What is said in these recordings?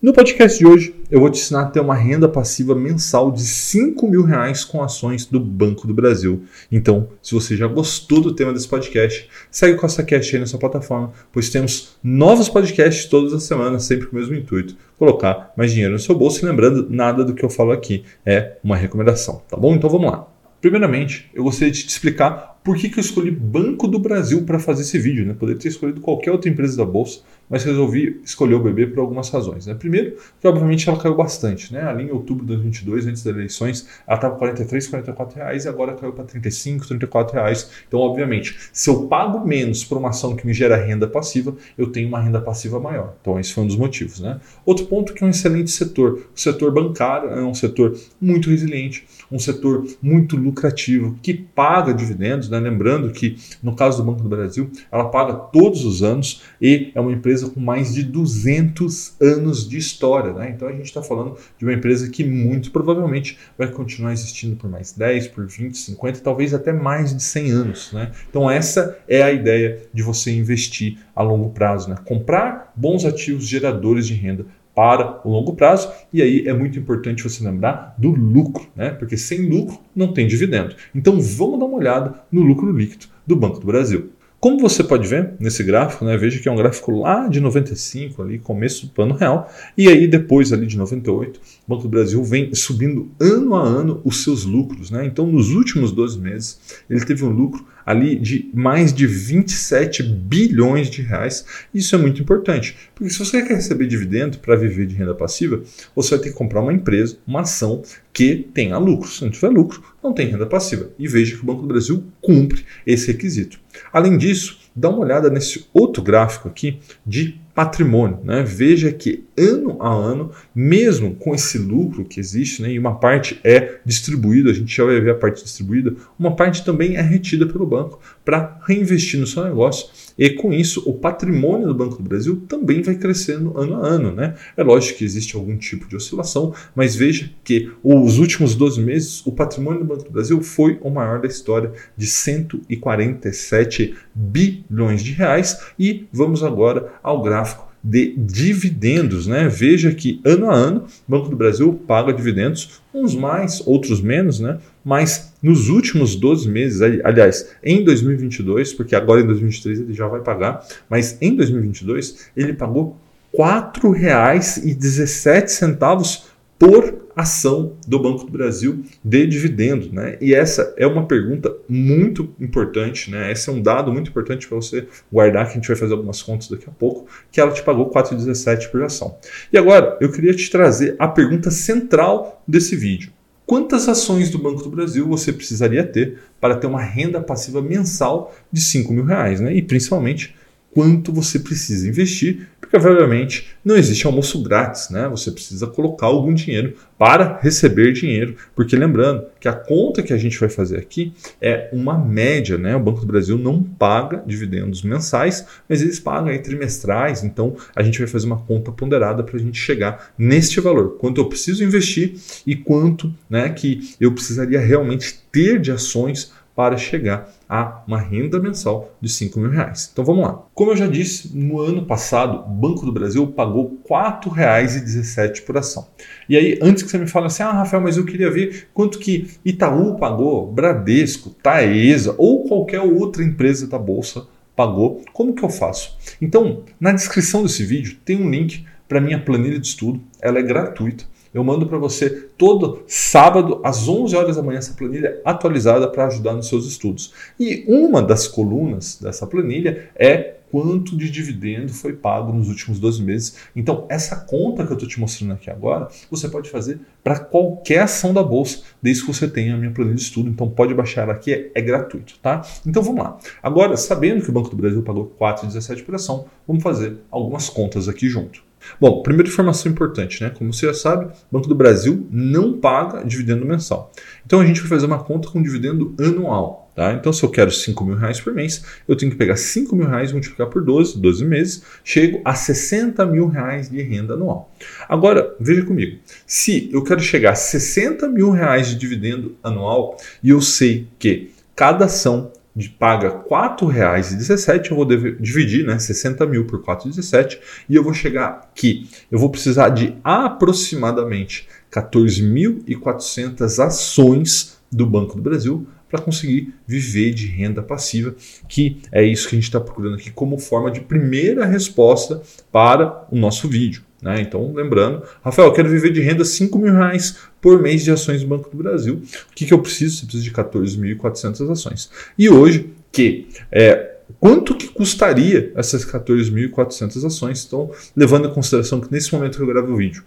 No podcast de hoje, eu vou te ensinar a ter uma renda passiva mensal de 5 mil reais com ações do Banco do Brasil. Então, se você já gostou do tema desse podcast, segue o CostaCast aí na sua plataforma, pois temos novos podcasts todas as semanas, sempre com o mesmo intuito, colocar mais dinheiro no seu bolso. E lembrando, nada do que eu falo aqui é uma recomendação, tá bom? Então vamos lá. Primeiramente, eu gostaria de te explicar por que, que eu escolhi Banco do Brasil para fazer esse vídeo. Né? Poderia ter escolhido qualquer outra empresa da Bolsa, mas resolvi escolher o BB por algumas razões. Né? Primeiro, que obviamente ela caiu bastante. Né? Ali em outubro de 2022, antes das eleições, ela estava 43, 44 reais e agora caiu para 35, 34 reais. Então, obviamente, se eu pago menos por uma ação que me gera renda passiva, eu tenho uma renda passiva maior. Então, esse foi um dos motivos. Né? Outro ponto que é um excelente setor. O setor bancário é um setor muito resiliente, um setor muito lucrativo, que paga dividendos? Né? Lembrando que, no caso do Banco do Brasil, ela paga todos os anos e é uma empresa com mais de 200 anos de história. Né? Então a gente está falando de uma empresa que muito provavelmente vai continuar existindo por mais 10, por 20, 50, talvez até mais de 100 anos. Né? Então essa é a ideia de você investir a longo prazo. Né? Comprar bons ativos geradores de renda para o longo prazo. E aí é muito importante você lembrar do lucro, né? Porque sem lucro não tem dividendo. Então vamos dar uma olhada no lucro líquido do Banco do Brasil. Como você pode ver nesse gráfico, né, veja que é um gráfico lá de 95, ali, começo do plano real, e aí depois ali de 98, o Banco do Brasil vem subindo ano a ano os seus lucros. Né? Então, nos últimos 12 meses, ele teve um lucro ali de mais de 27 bilhões de reais. Isso é muito importante, porque se você quer receber dividendo para viver de renda passiva, você vai ter que comprar uma empresa, uma ação que tenha lucro. Se não tiver lucro, não tem renda passiva. E veja que o Banco do Brasil cumpre esse requisito. Além disso, dá uma olhada nesse outro gráfico aqui de patrimônio. Né? Veja que ano a ano, mesmo com esse lucro que existe, né, e uma parte é distribuída, a gente já vai ver a parte distribuída, uma parte também é retida pelo banco para reinvestir no seu negócio. E com isso, o patrimônio do Banco do Brasil também vai crescendo ano a ano. Né? É lógico que existe algum tipo de oscilação, mas veja que os últimos 12 meses, o patrimônio do Banco do Brasil foi o maior da história, de 147 bilhões de reais. E vamos agora ao gráfico de dividendos. Né? Veja que ano a ano o Banco do Brasil paga dividendos, uns mais, outros menos, né? mas nos últimos 12 meses, aliás, em 2022, porque agora em 2023 ele já vai pagar, mas em 2022 ele pagou R$ 4,17 por ação do Banco do Brasil de dividendo, né? E essa é uma pergunta muito importante, né? Esse é um dado muito importante para você guardar, que a gente vai fazer algumas contas daqui a pouco, que ela te pagou 4,17 por ação. E agora, eu queria te trazer a pergunta central desse vídeo. Quantas ações do Banco do Brasil você precisaria ter para ter uma renda passiva mensal de 5 mil reais, né? E principalmente quanto você precisa investir, porque obviamente não existe almoço grátis, né? Você precisa colocar algum dinheiro para receber dinheiro, porque lembrando que a conta que a gente vai fazer aqui é uma média, né? O Banco do Brasil não paga dividendos mensais, mas eles pagam aí trimestrais, então a gente vai fazer uma conta ponderada para a gente chegar neste valor, quanto eu preciso investir e quanto, né, que eu precisaria realmente ter de ações para chegar a uma renda mensal de 5 mil reais. Então vamos lá. Como eu já disse, no ano passado, o Banco do Brasil pagou R$ 4,17 por ação. E aí, antes que você me fale assim, ah, Rafael, mas eu queria ver quanto que Itaú pagou, Bradesco, Taesa ou qualquer outra empresa da Bolsa pagou, como que eu faço? Então, na descrição desse vídeo tem um link para minha planilha de estudo, ela é gratuita. Eu mando para você todo sábado às 11 horas da manhã essa planilha atualizada para ajudar nos seus estudos. E uma das colunas dessa planilha é quanto de dividendo foi pago nos últimos 12 meses. Então, essa conta que eu estou te mostrando aqui agora, você pode fazer para qualquer ação da bolsa, desde que você tenha a minha planilha de estudo. Então, pode baixar ela aqui, é, é gratuito, tá? Então, vamos lá. Agora, sabendo que o Banco do Brasil pagou 4,17 por ação, vamos fazer algumas contas aqui junto. Bom, primeira informação importante, né? Como você já sabe, o Banco do Brasil não paga dividendo mensal. Então a gente vai fazer uma conta com dividendo anual. Tá? Então, se eu quero 5 mil reais por mês, eu tenho que pegar 5 mil reais, multiplicar por 12, 12 meses, chego a 60 mil reais de renda anual. Agora, veja comigo, se eu quero chegar a 60 mil reais de dividendo anual e eu sei que cada ação de paga R$ 4,17, eu vou dividir né, 60 mil por 4,17 e eu vou chegar aqui. Eu vou precisar de aproximadamente 14.400 ações do Banco do Brasil para conseguir viver de renda passiva, que é isso que a gente está procurando aqui como forma de primeira resposta para o nosso vídeo. Né? Então, lembrando, Rafael, eu quero viver de renda 5 mil reais por mês de ações do Banco do Brasil. O que, que eu preciso? Você precisa de 14.400 ações. E hoje, que é, quanto que custaria essas 14.400 ações? Então, levando em consideração que nesse momento que eu gravo o vídeo,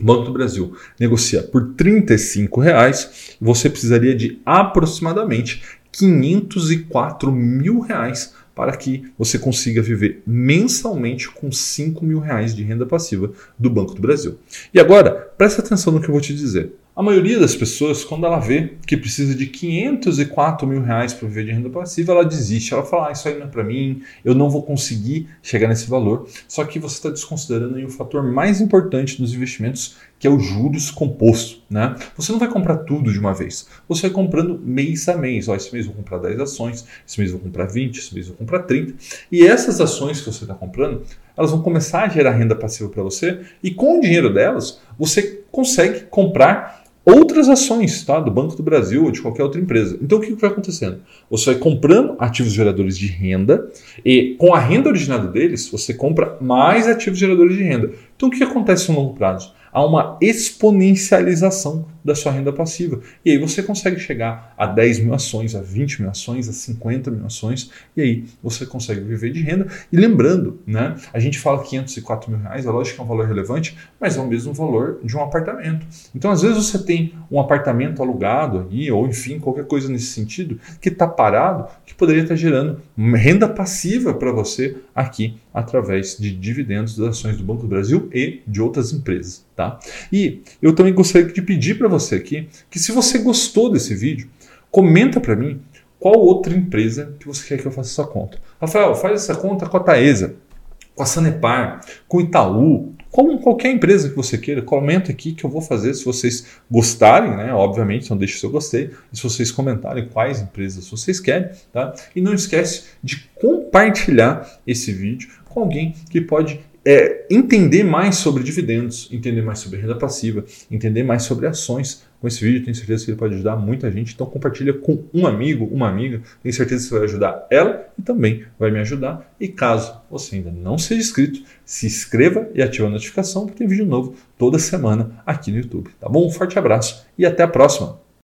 Banco do Brasil negocia por 35 reais, você precisaria de aproximadamente 504 mil reais para que você consiga viver mensalmente com 5 mil reais de renda passiva do Banco do Brasil. E agora, preste atenção no que eu vou te dizer. A maioria das pessoas, quando ela vê que precisa de 504 mil reais para viver de renda passiva, ela desiste. Ela fala: ah, Isso aí não é para mim, eu não vou conseguir chegar nesse valor. Só que você está desconsiderando o fator mais importante dos investimentos, que é o juros composto. Né? Você não vai comprar tudo de uma vez. Você vai comprando mês a mês. Ó, esse mês eu vou comprar 10 ações, esse mês eu vou comprar 20, esse mês eu vou comprar 30. E essas ações que você está comprando, elas vão começar a gerar renda passiva para você. E com o dinheiro delas, você consegue comprar outras ações tá, do Banco do Brasil ou de qualquer outra empresa. Então o que vai acontecendo? Você vai comprando ativos geradores de renda e com a renda originada deles, você compra mais ativos geradores de renda. Então o que acontece no longo prazo? Há uma exponencialização da sua renda passiva. E aí você consegue chegar a 10 mil ações, a 20 mil ações, a 50 mil ações, e aí você consegue viver de renda. E lembrando, né, a gente fala 504 mil reais, é lógico que é um valor relevante, mas é o mesmo valor de um apartamento. Então, às vezes, você tem um apartamento alugado aí, ou enfim, qualquer coisa nesse sentido, que está parado, que poderia estar tá gerando renda passiva para você aqui através de dividendos das ações do Banco do Brasil e de outras empresas. Tá? E eu também gostaria de pedir para você aqui que se você gostou desse vídeo, comenta para mim qual outra empresa que você quer que eu faça essa conta. Rafael, faz essa conta com a Taesa, com a Sanepar, com o Itaú, com qualquer empresa que você queira, comenta aqui que eu vou fazer se vocês gostarem, né? Obviamente, então deixe seu gostei. E se vocês comentarem quais empresas vocês querem, tá? E não esquece de compartilhar esse vídeo com alguém que pode é, entender mais sobre dividendos, entender mais sobre renda passiva, entender mais sobre ações. Com esse vídeo, tenho certeza que ele pode ajudar muita gente. Então, compartilha com um amigo, uma amiga. Tenho certeza que você vai ajudar ela e também vai me ajudar. E caso você ainda não seja inscrito, se inscreva e ative a notificação, porque tem vídeo novo toda semana aqui no YouTube. Tá bom? Um forte abraço e até a próxima!